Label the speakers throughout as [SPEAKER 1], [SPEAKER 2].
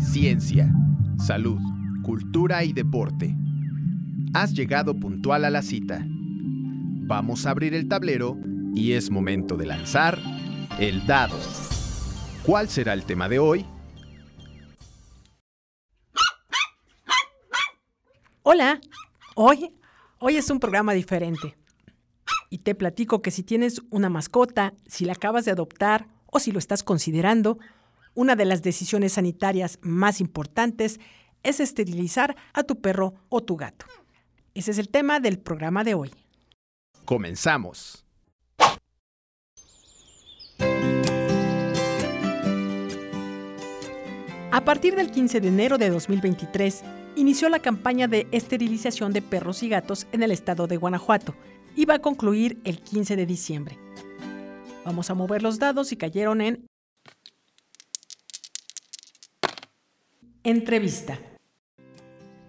[SPEAKER 1] ciencia, salud, cultura y deporte. Has llegado puntual a la cita. Vamos a abrir el tablero y es momento de lanzar el dado. ¿Cuál será el tema de hoy?
[SPEAKER 2] Hola, hoy, hoy es un programa diferente. Y te platico que si tienes una mascota, si la acabas de adoptar o si lo estás considerando, una de las decisiones sanitarias más importantes es esterilizar a tu perro o tu gato. Ese es el tema del programa de hoy.
[SPEAKER 1] Comenzamos.
[SPEAKER 2] A partir del 15 de enero de 2023, inició la campaña de esterilización de perros y gatos en el estado de Guanajuato y va a concluir el 15 de diciembre. Vamos a mover los dados y cayeron en Entrevista.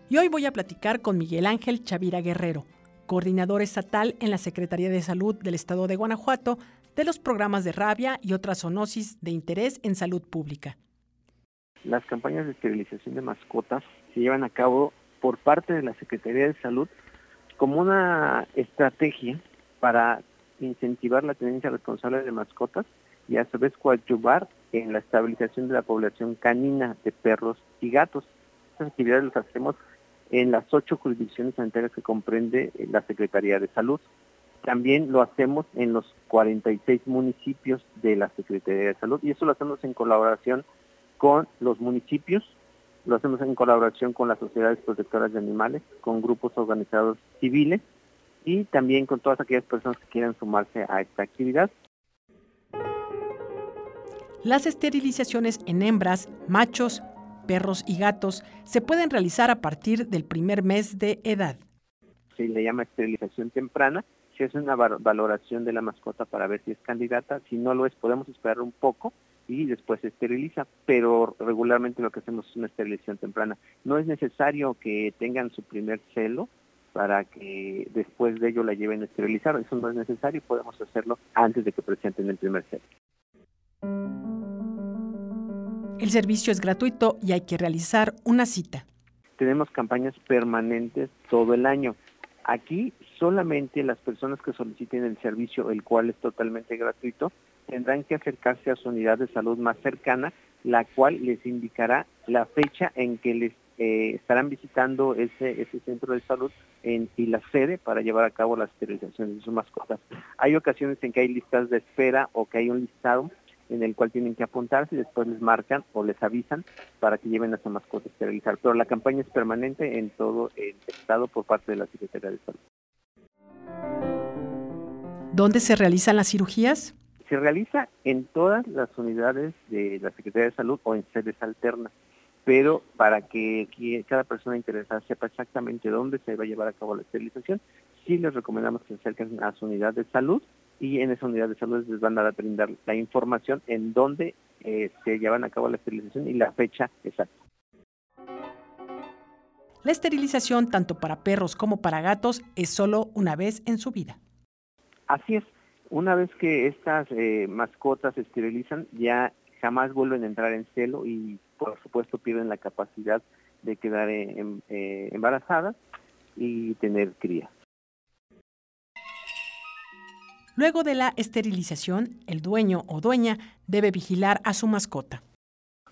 [SPEAKER 2] Y hoy voy a platicar con Miguel Ángel Chavira Guerrero, coordinador estatal en la Secretaría de Salud del Estado de Guanajuato de los programas de rabia y otras zoonosis de interés en salud pública.
[SPEAKER 3] Las campañas de esterilización de mascotas se llevan a cabo por parte de la Secretaría de Salud como una estrategia para incentivar la tenencia responsable de mascotas y a su vez coadyuvar en la estabilización de la población canina de perros y gatos. Estas actividades las hacemos en las ocho jurisdicciones sanitarias que comprende eh, la Secretaría de Salud. También lo hacemos en los 46 municipios de la Secretaría de Salud y eso lo hacemos en colaboración con los municipios, lo hacemos en colaboración con las sociedades protectoras de animales, con grupos organizados civiles y también con todas aquellas personas que quieran sumarse a esta actividad.
[SPEAKER 2] Las esterilizaciones en hembras, machos, perros y gatos se pueden realizar a partir del primer mes de edad.
[SPEAKER 3] Se le llama esterilización temprana, se hace una valoración de la mascota para ver si es candidata, si no lo es podemos esperar un poco y después se esteriliza, pero regularmente lo que hacemos es una esterilización temprana. No es necesario que tengan su primer celo para que después de ello la lleven a esterilizar, eso no es necesario, podemos hacerlo antes de que presenten el primer celo.
[SPEAKER 2] El servicio es gratuito y hay que realizar una cita.
[SPEAKER 3] Tenemos campañas permanentes todo el año. Aquí solamente las personas que soliciten el servicio, el cual es totalmente gratuito, tendrán que acercarse a su unidad de salud más cercana, la cual les indicará la fecha en que les eh, estarán visitando ese, ese centro de salud en, y la sede para llevar a cabo la esterilización de sus mascotas. Hay ocasiones en que hay listas de espera o que hay un listado en el cual tienen que apuntarse y después les marcan o les avisan para que lleven a su mascota a esterilizar. Pero la campaña es permanente en todo el estado por parte de la Secretaría de Salud.
[SPEAKER 2] ¿Dónde se realizan las cirugías?
[SPEAKER 3] Se realiza en todas las unidades de la Secretaría de Salud o en sedes alternas, pero para que cada persona interesada sepa exactamente dónde se va a llevar a cabo la esterilización, sí les recomendamos que se acerquen a su unidad de salud y en esa unidad de salud les van a brindar la información en dónde eh, se llevan a cabo la esterilización y la fecha exacta.
[SPEAKER 2] La esterilización tanto para perros como para gatos es solo una vez en su vida.
[SPEAKER 3] Así es, una vez que estas eh, mascotas se esterilizan ya jamás vuelven a entrar en celo y por supuesto pierden la capacidad de quedar eh, embarazadas y tener cría.
[SPEAKER 2] Luego de la esterilización, el dueño o dueña debe vigilar a su mascota.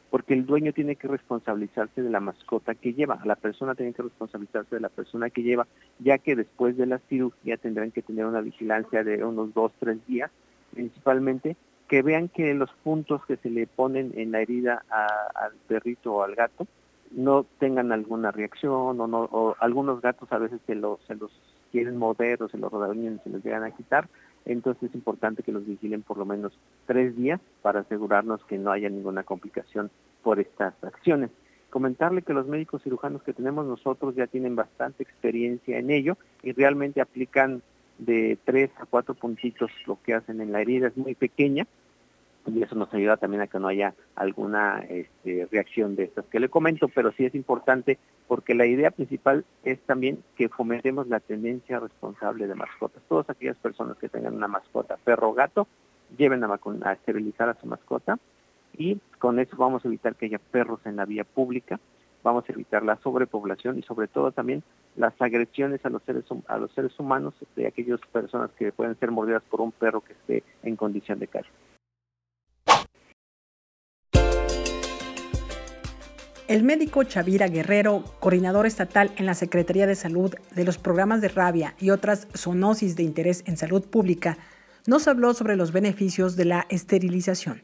[SPEAKER 3] Porque el dueño tiene que responsabilizarse de la mascota que lleva, la persona tiene que responsabilizarse de la persona que lleva, ya que después de la cirugía tendrán que tener una vigilancia de unos dos, tres días, principalmente que vean que los puntos que se le ponen en la herida al perrito o al gato no tengan alguna reacción o, no, o algunos gatos a veces se los, se los quieren mover o se los rodañan y se los llegan a quitar, entonces es importante que los vigilen por lo menos tres días para asegurarnos que no haya ninguna complicación por estas acciones. Comentarle que los médicos cirujanos que tenemos nosotros ya tienen bastante experiencia en ello y realmente aplican de tres a cuatro puntitos lo que hacen en la herida, es muy pequeña, y eso nos ayuda también a que no haya alguna este, reacción de estas que le comento, pero sí es importante porque la idea principal es también que fomentemos la tendencia responsable de mascotas. Todas aquellas personas que tengan una mascota, perro o gato, lleven a, a esterilizar a su mascota y con eso vamos a evitar que haya perros en la vía pública, vamos a evitar la sobrepoblación y sobre todo también las agresiones a los seres a los seres humanos de aquellas personas que pueden ser mordidas por un perro que esté en condición de calle.
[SPEAKER 2] El médico Chavira Guerrero, coordinador estatal en la Secretaría de Salud de los programas de rabia y otras zoonosis de interés en salud pública, nos habló sobre los beneficios de la esterilización.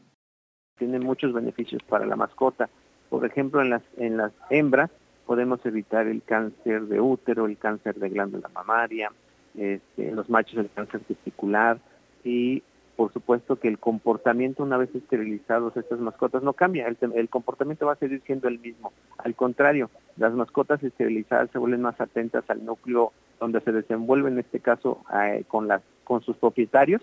[SPEAKER 3] Tiene muchos beneficios para la mascota. Por ejemplo, en las, en las hembras podemos evitar el cáncer de útero, el cáncer de glándula mamaria, este, los machos el cáncer testicular y por supuesto que el comportamiento una vez esterilizados estas mascotas no cambia, el, comportamiento va a seguir siendo el mismo. Al contrario, las mascotas esterilizadas se vuelven más atentas al núcleo donde se desenvuelven, en este caso con, las, con sus propietarios,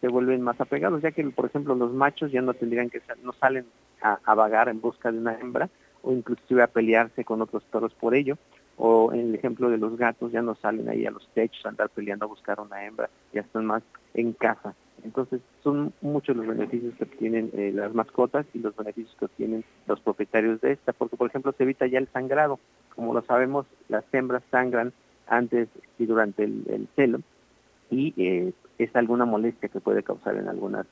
[SPEAKER 3] se vuelven más apegados, ya que por ejemplo los machos ya no tendrían que no salen a, a vagar en busca de una hembra o inclusive a pelearse con otros perros por ello, o en el ejemplo de los gatos ya no salen ahí a los techos a andar peleando a buscar una hembra, ya están más en casa. Entonces son muchos los beneficios que obtienen eh, las mascotas y los beneficios que obtienen los propietarios de esta, porque por ejemplo se evita ya el sangrado. Como lo sabemos, las hembras sangran antes y durante el, celo y eh, es alguna molestia que puede causar en algunas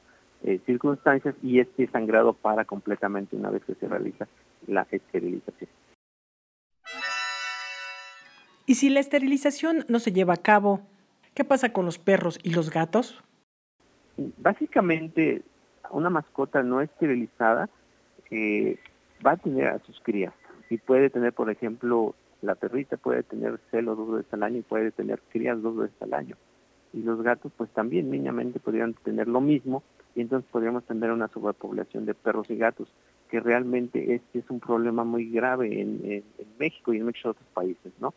[SPEAKER 3] eh, circunstancias y este sangrado para completamente una vez que se realiza la esterilización.
[SPEAKER 2] Y si la esterilización no se lleva a cabo, ¿qué pasa con los perros y los gatos?
[SPEAKER 3] Básicamente, una mascota no esterilizada eh, va a tener a sus crías y puede tener, por ejemplo, la perrita puede tener celos dos veces al año y puede tener crías dos veces al año. Y los gatos, pues también mínimamente podrían tener lo mismo y entonces podríamos tener una sobrepoblación de perros y gatos, que realmente este es un problema muy grave en, en México y en muchos otros países, ¿no?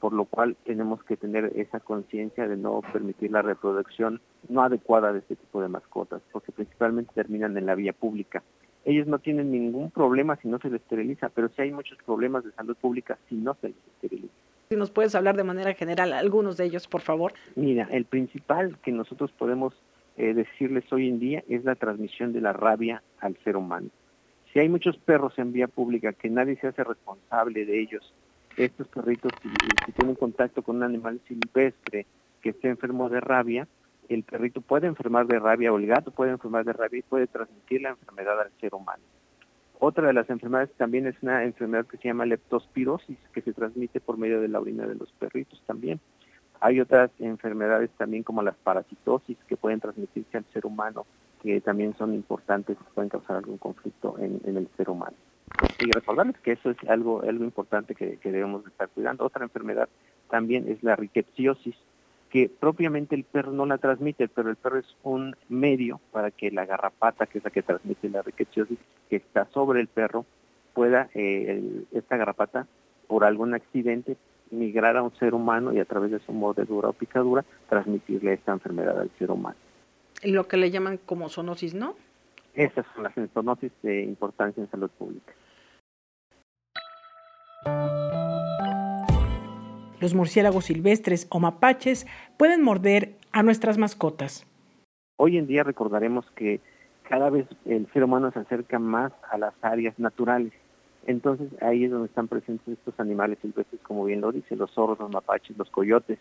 [SPEAKER 3] Por lo cual tenemos que tener esa conciencia de no permitir la reproducción no adecuada de este tipo de mascotas, porque principalmente terminan en la vía pública. Ellos no tienen ningún problema si no se les esteriliza, pero sí hay muchos problemas de salud pública si no se les esteriliza.
[SPEAKER 2] Si nos puedes hablar de manera general algunos de ellos, por favor.
[SPEAKER 3] Mira, el principal que nosotros podemos eh, decirles hoy en día es la transmisión de la rabia al ser humano. Si hay muchos perros en vía pública que nadie se hace responsable de ellos estos perritos, si, tienen contacto con un animal silvestre que esté enfermo de rabia, el perrito puede enfermar de rabia o el gato puede enfermar de rabia y puede transmitir la enfermedad al ser humano. Otra de las enfermedades también es una enfermedad que se llama leptospirosis, que se transmite por medio de la orina de los perritos también. Hay otras enfermedades también como las parasitosis que pueden transmitirse al ser humano, que también son importantes y pueden causar algún conflicto en el ser humano y recordarles que eso es algo, algo importante que, debemos estar cuidando. Otra enfermedad también es la riquepsiosis, que propiamente el perro no la transmite, pero el perro es un medio para que la garrapata, que es la que transmite la riquepsiosis, que está sobre el perro, pueda eh, esta garrapata, por algún accidente, migrar a un ser humano y a través de su mordedura o picadura transmitirle esta enfermedad al ser humano.
[SPEAKER 2] Lo que le llaman como zoonosis, ¿no?
[SPEAKER 3] Esas son las zoonosis de importancia en salud pública.
[SPEAKER 2] Los murciélagos silvestres o mapaches pueden morder a nuestras mascotas.
[SPEAKER 3] Hoy en día recordaremos que cada vez el ser humano se acerca más a las áreas naturales. Entonces ahí es donde están presentes estos animales silvestres, como bien lo dice, los zorros, los mapaches, los coyotes,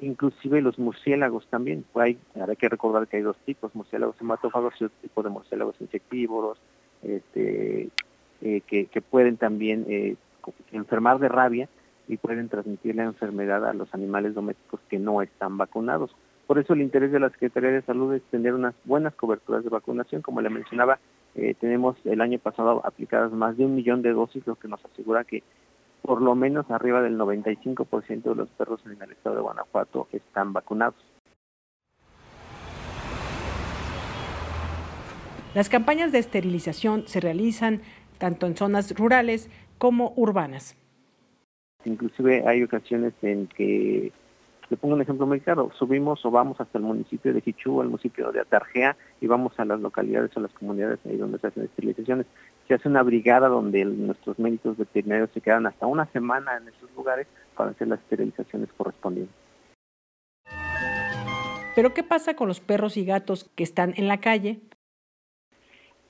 [SPEAKER 3] inclusive los murciélagos también. Hay, hay que recordar que hay dos tipos, murciélagos hematófagos y otro tipo de murciélagos insectívoros, este, eh, que, que, pueden también eh, enfermar de rabia y pueden transmitir la enfermedad a los animales domésticos que no están vacunados. Por eso el interés de la Secretaría de Salud es tener unas buenas coberturas de vacunación. Como le mencionaba, eh, tenemos el año pasado aplicadas más de un millón de dosis, lo que nos asegura que por lo menos arriba del 95% de los perros en el estado de Guanajuato están vacunados.
[SPEAKER 2] Las campañas de esterilización se realizan tanto en zonas rurales como urbanas.
[SPEAKER 3] Inclusive hay ocasiones en que, le pongo un ejemplo muy claro, subimos o vamos hasta el municipio de Jichú, al municipio de Atarjea, y vamos a las localidades o las comunidades ahí donde se hacen esterilizaciones. Se hace una brigada donde nuestros médicos veterinarios se quedan hasta una semana en esos lugares para hacer las esterilizaciones correspondientes.
[SPEAKER 2] Pero ¿qué pasa con los perros y gatos que están en la calle?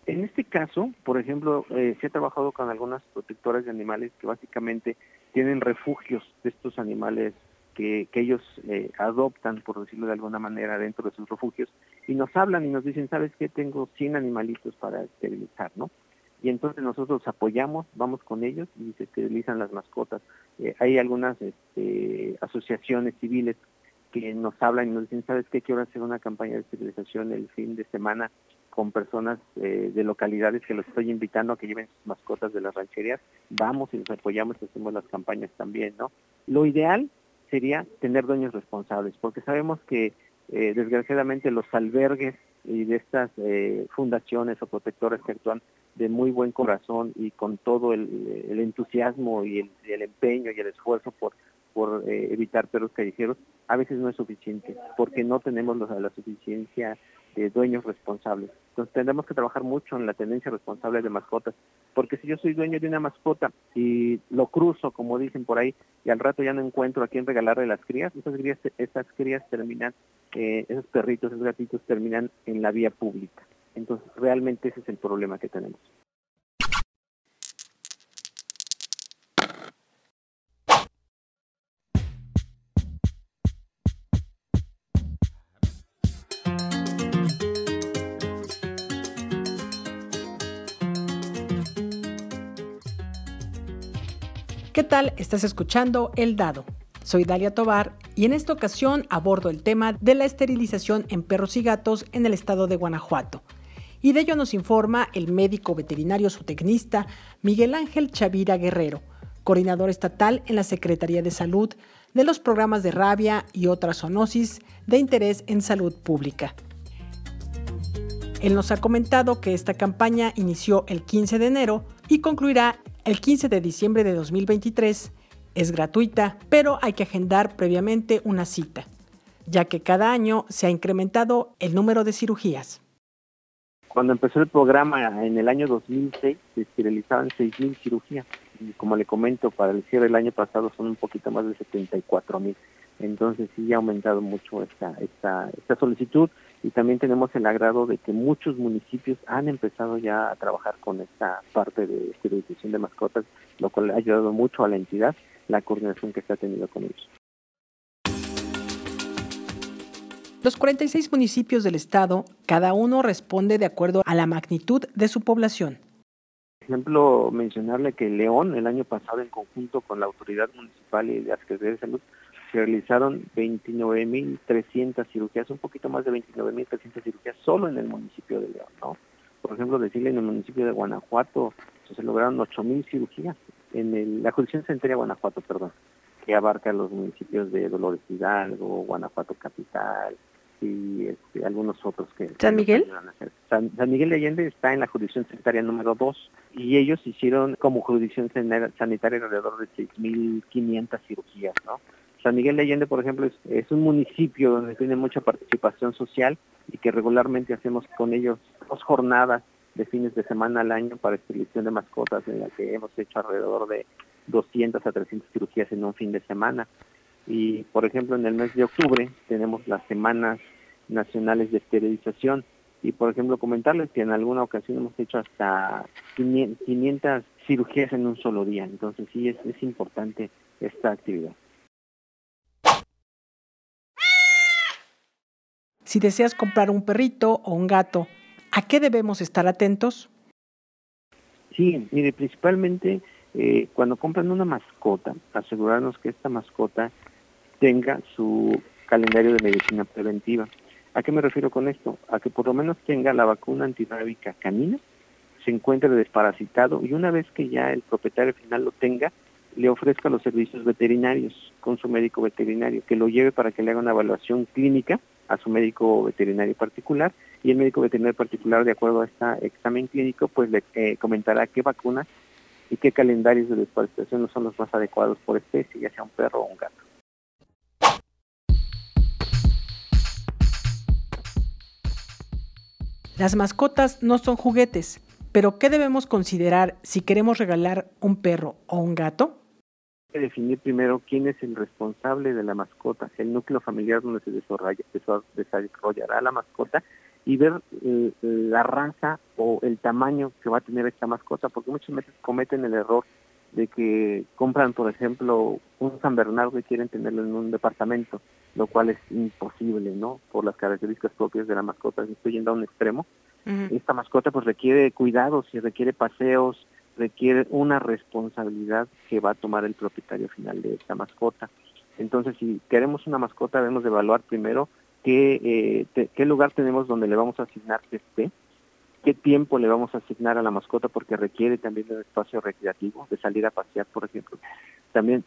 [SPEAKER 3] En este caso, por ejemplo, eh, se ha trabajado con algunas protectoras de animales que básicamente tienen refugios de estos animales que, ellos eh, adoptan, por decirlo de alguna manera, dentro de sus refugios, y nos hablan y nos dicen, ¿sabes qué? Tengo 100 animalitos para esterilizar, ¿no? Y entonces nosotros apoyamos, vamos con ellos y se esterilizan las mascotas. Eh, hay algunas este, asociaciones civiles que nos hablan y nos dicen, ¿sabes qué? Quiero hacer una campaña de esterilización el fin de semana con personas eh, de localidades que los estoy invitando a que lleven sus mascotas de las rancherías. Vamos y los apoyamos y hacemos las campañas también, ¿no? Lo ideal sería tener dueños responsables, porque sabemos que eh, desgraciadamente los albergues y de estas eh, fundaciones o protectores que actúan de muy buen corazón y con todo el, entusiasmo y el, empeño y el esfuerzo por, por eh, evitar perros callejeros, a veces no es suficiente, porque no tenemos la suficiencia de dueños responsables. Entonces tendremos que trabajar mucho en la tenencia responsable de mascotas, porque si yo soy dueño de una mascota y lo cruzo, como dicen por ahí, y al rato ya no encuentro a quién regalarle las crías, esas crías, esas crías terminan, eh, esos perritos, esos gatitos terminan en la vía pública. Entonces realmente ese es el problema que tenemos.
[SPEAKER 2] ¿Qué tal? Estás escuchando El Dado. Soy Dalia Tobar y en esta ocasión abordo el tema de la esterilización en perros y gatos en el estado de Guanajuato. Y de ello nos informa el médico veterinario zootecnista Miguel Ángel Chavira Guerrero, coordinador estatal en la Secretaría de Salud de los programas de rabia y otras zoonosis de interés en salud pública. Él nos ha comentado que esta campaña inició el 15 de enero y concluirá el 15 de diciembre de 2023 es gratuita, pero hay que agendar previamente una cita, ya que cada año se ha incrementado el número de cirugías.
[SPEAKER 3] Cuando empezó el programa en el año 2006 se esterilizaban 6.000 cirugías y como le comento, para el cierre del año pasado son un poquito más de 74.000. Entonces sí ha aumentado mucho esta, esta, esta solicitud y también tenemos el agrado de que muchos municipios han empezado ya a trabajar con esta parte de esterilización de mascotas, lo cual ha ayudado mucho a la entidad la coordinación que se ha tenido con ellos.
[SPEAKER 2] Los 46 municipios del estado, cada uno responde de acuerdo a la magnitud de su población.
[SPEAKER 3] Por ejemplo, mencionarle que León el año pasado en conjunto con la autoridad municipal y la Secretaría de Salud se realizaron 29.300 cirugías, un poquito más de 29.300 cirugías solo en el municipio de León, ¿no? Por ejemplo, decirle en el municipio de Guanajuato se lograron 8.000 cirugías, en la jurisdicción central de Guanajuato, perdón, que abarca los municipios de Dolores Hidalgo, Guanajuato Capital y este, algunos otros que...
[SPEAKER 2] ¿San Miguel?
[SPEAKER 3] San, Miguel de Allende está en la jurisdicción sanitaria número 2 y ellos hicieron como jurisdicción sanitaria alrededor de 6.500 cirugías, ¿no? San Miguel de Allende, por ejemplo, es, un municipio donde tiene mucha participación social y que regularmente hacemos con ellos dos jornadas de fines de semana al año para esterilización de mascotas, en la que hemos hecho alrededor de 200 a 300 cirugías en un fin de semana. Y, por ejemplo, en el mes de octubre tenemos las semanas nacionales de esterilización. Y, por ejemplo, comentarles que en alguna ocasión hemos hecho hasta 500 cirugías en un solo día. Entonces, sí, es importante esta actividad.
[SPEAKER 2] Si deseas comprar un perrito o un gato, ¿a qué debemos estar atentos?
[SPEAKER 3] Sí, mire, principalmente eh, cuando compran una mascota, asegurarnos que esta mascota tenga su calendario de medicina preventiva. ¿A qué me refiero con esto? A que por lo menos tenga la vacuna antirrábica canina, se encuentre desparasitado y una vez que ya el propietario final lo tenga, le ofrezca los servicios veterinarios con su médico veterinario, que lo lleve para que le haga una evaluación clínica a su médico veterinario particular y el médico veterinario particular, de acuerdo a este examen clínico, pues le eh, comentará qué vacunas y qué calendarios de desparasitación no son los más adecuados por especie, ya sea un perro o un gato.
[SPEAKER 2] Las mascotas no son juguetes, pero ¿qué debemos considerar si queremos regalar un perro o un gato?
[SPEAKER 3] Definir primero quién es el responsable de la mascota, el núcleo familiar donde se desarrollará la mascota y ver eh, la raza o el tamaño que va a tener esta mascota, porque muchas veces cometen el error de que compran, por ejemplo, un San Bernardo y quieren tenerlo en un departamento, lo cual es imposible, ¿no? Por las características propias de la mascota. Estoy yendo a un extremo. Esta mascota pues requiere cuidados y requiere paseos, requiere una responsabilidad que va a tomar el propietario final de esta mascota. Entonces, si queremos una mascota, debemos de evaluar primero qué, eh, qué lugar tenemos donde le vamos a asignar que esté, qué tiempo le vamos a asignar a la mascota porque requiere también un espacio recreativo, de salir a pasear, por ejemplo. También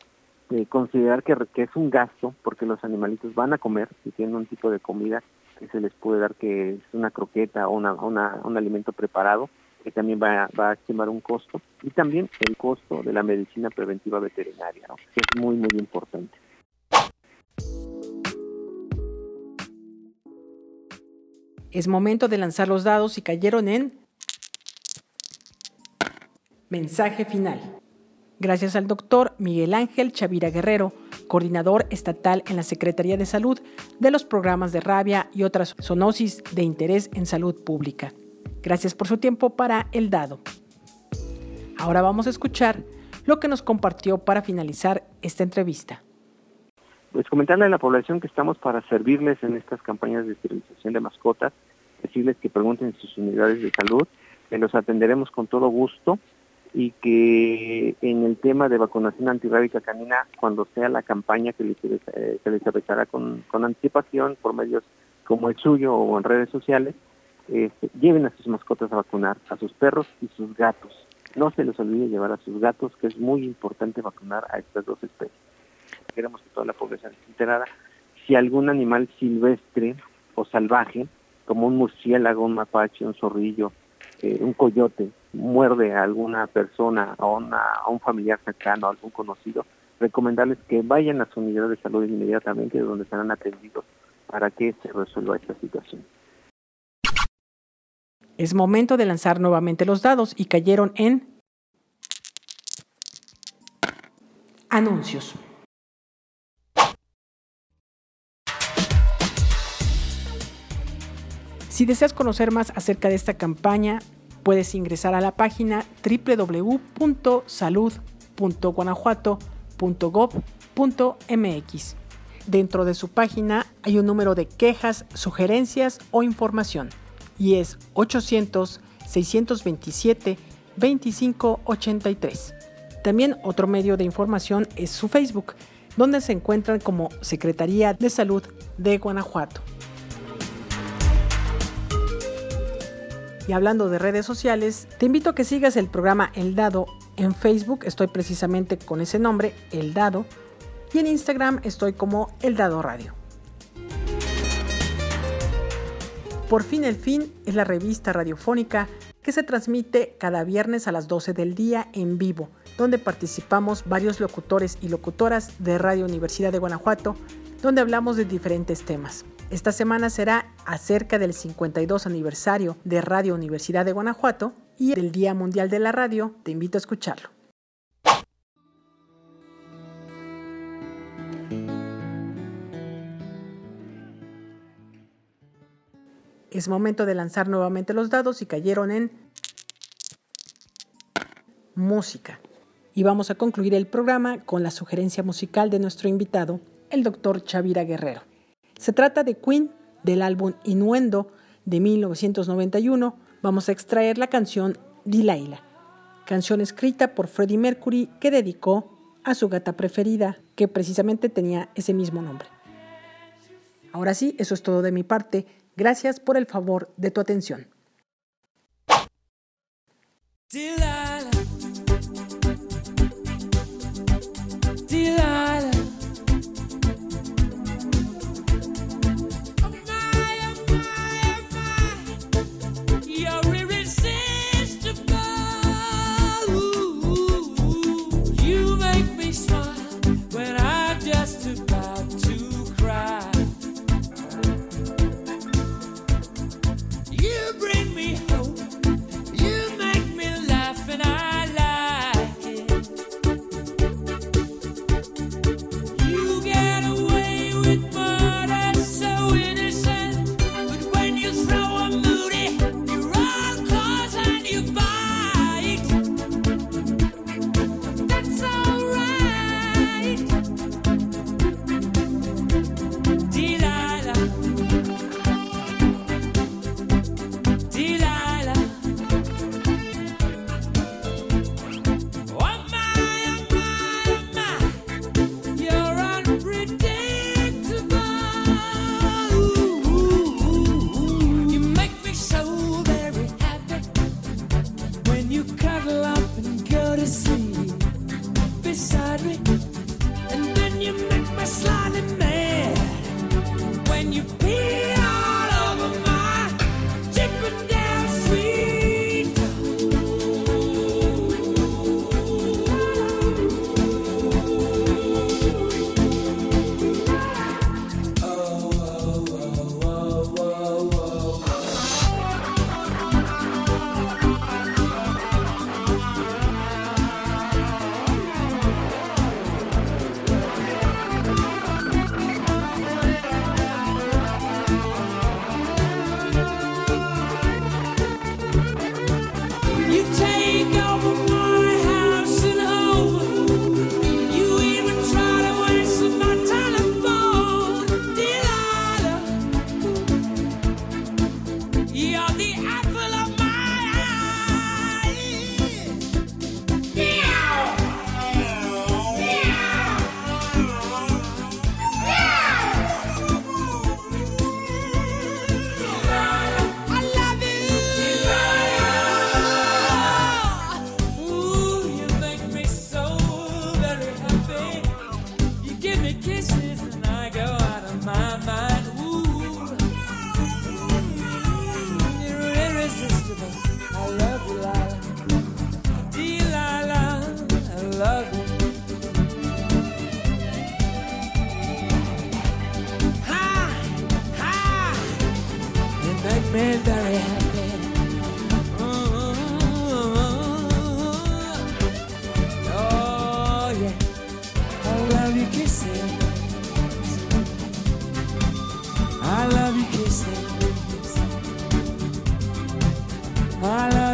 [SPEAKER 3] eh, considerar que, que, es un gasto porque los animalitos van a comer y tienen un tipo de comida que se les puede dar que es una croqueta o una, un alimento preparado que también va, va, a estimar un costo y también el costo de la medicina preventiva veterinaria, que es muy, muy importante.
[SPEAKER 2] Es momento de lanzar los dados y cayeron en mensaje final. Gracias al doctor Miguel Ángel Chavira Guerrero, coordinador estatal en la Secretaría de Salud de los programas de rabia y otras zoonosis de interés en salud pública. Gracias por su tiempo para el dado. Ahora vamos a escuchar lo que nos compartió para finalizar esta entrevista
[SPEAKER 3] pues comentarle a la población que estamos para servirles en estas campañas de esterilización de mascotas, decirles que pregunten sus unidades de salud, que los atenderemos con todo gusto y que en el tema de vacunación antirrábica canina, cuando sea la campaña que les, eh, se les realizará con, anticipación por medios como el suyo o en redes sociales, este, lleven a sus mascotas a vacunar, a sus perros y sus gatos. No se les olvide llevar a sus gatos, que es muy importante vacunar a estas dos especies queremos que toda la población esté enterada, si algún animal silvestre o salvaje, como un murciélago, un mapache, un zorrillo, eh, un coyote, muerde a alguna persona, a, a un familiar cercano, a algún conocido, recomendarles que vayan a su unidad de salud inmediatamente, donde serán atendidos para que se resuelva esta situación.
[SPEAKER 2] Es momento de lanzar nuevamente los dados y cayeron en anuncios. Si deseas conocer más acerca de esta campaña, puedes ingresar a la página www.salud.guanajuato.gov.mx. Dentro de su página hay un número de quejas, sugerencias o información y es 800-627-2583. También otro medio de información es su Facebook, donde se encuentran como Secretaría de Salud de Guanajuato. Y hablando de redes sociales, te invito a que sigas el programa El Dado en Facebook, estoy precisamente con ese nombre, El Dado, y en Instagram estoy como El Dado Radio. Por fin el fin es la revista radiofónica que se transmite cada viernes a las 12 del día en vivo, donde participamos varios locutores y locutoras de Radio Universidad de Guanajuato, donde hablamos de diferentes temas. Esta semana será acerca del 52 aniversario de Radio Universidad de Guanajuato y del Día Mundial de la Radio. Te invito a escucharlo. Es momento de lanzar nuevamente los dados y cayeron en música. Y vamos a concluir el programa con la sugerencia musical de nuestro invitado, el doctor Chavira Guerrero. Se trata de Queen del álbum Innuendo de 1991. Vamos a extraer la canción Delilah, canción escrita por Freddie Mercury que dedicó a su gata preferida, que precisamente tenía ese mismo nombre. Ahora sí, eso es todo de mi parte. Gracias por el favor de tu atención.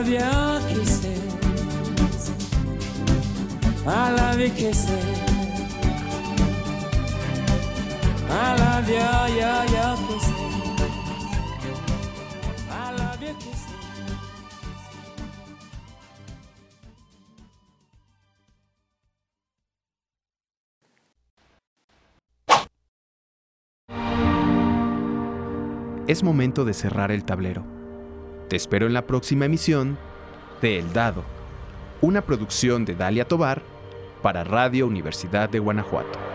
[SPEAKER 4] Love your kisses. I love your kisses. I love your, your, your kisses. I love your kisses.
[SPEAKER 1] Es momento de cerrar el tablero. Te espero en la próxima emisión de El Dado, una producción de Dalia Tobar para Radio Universidad de Guanajuato.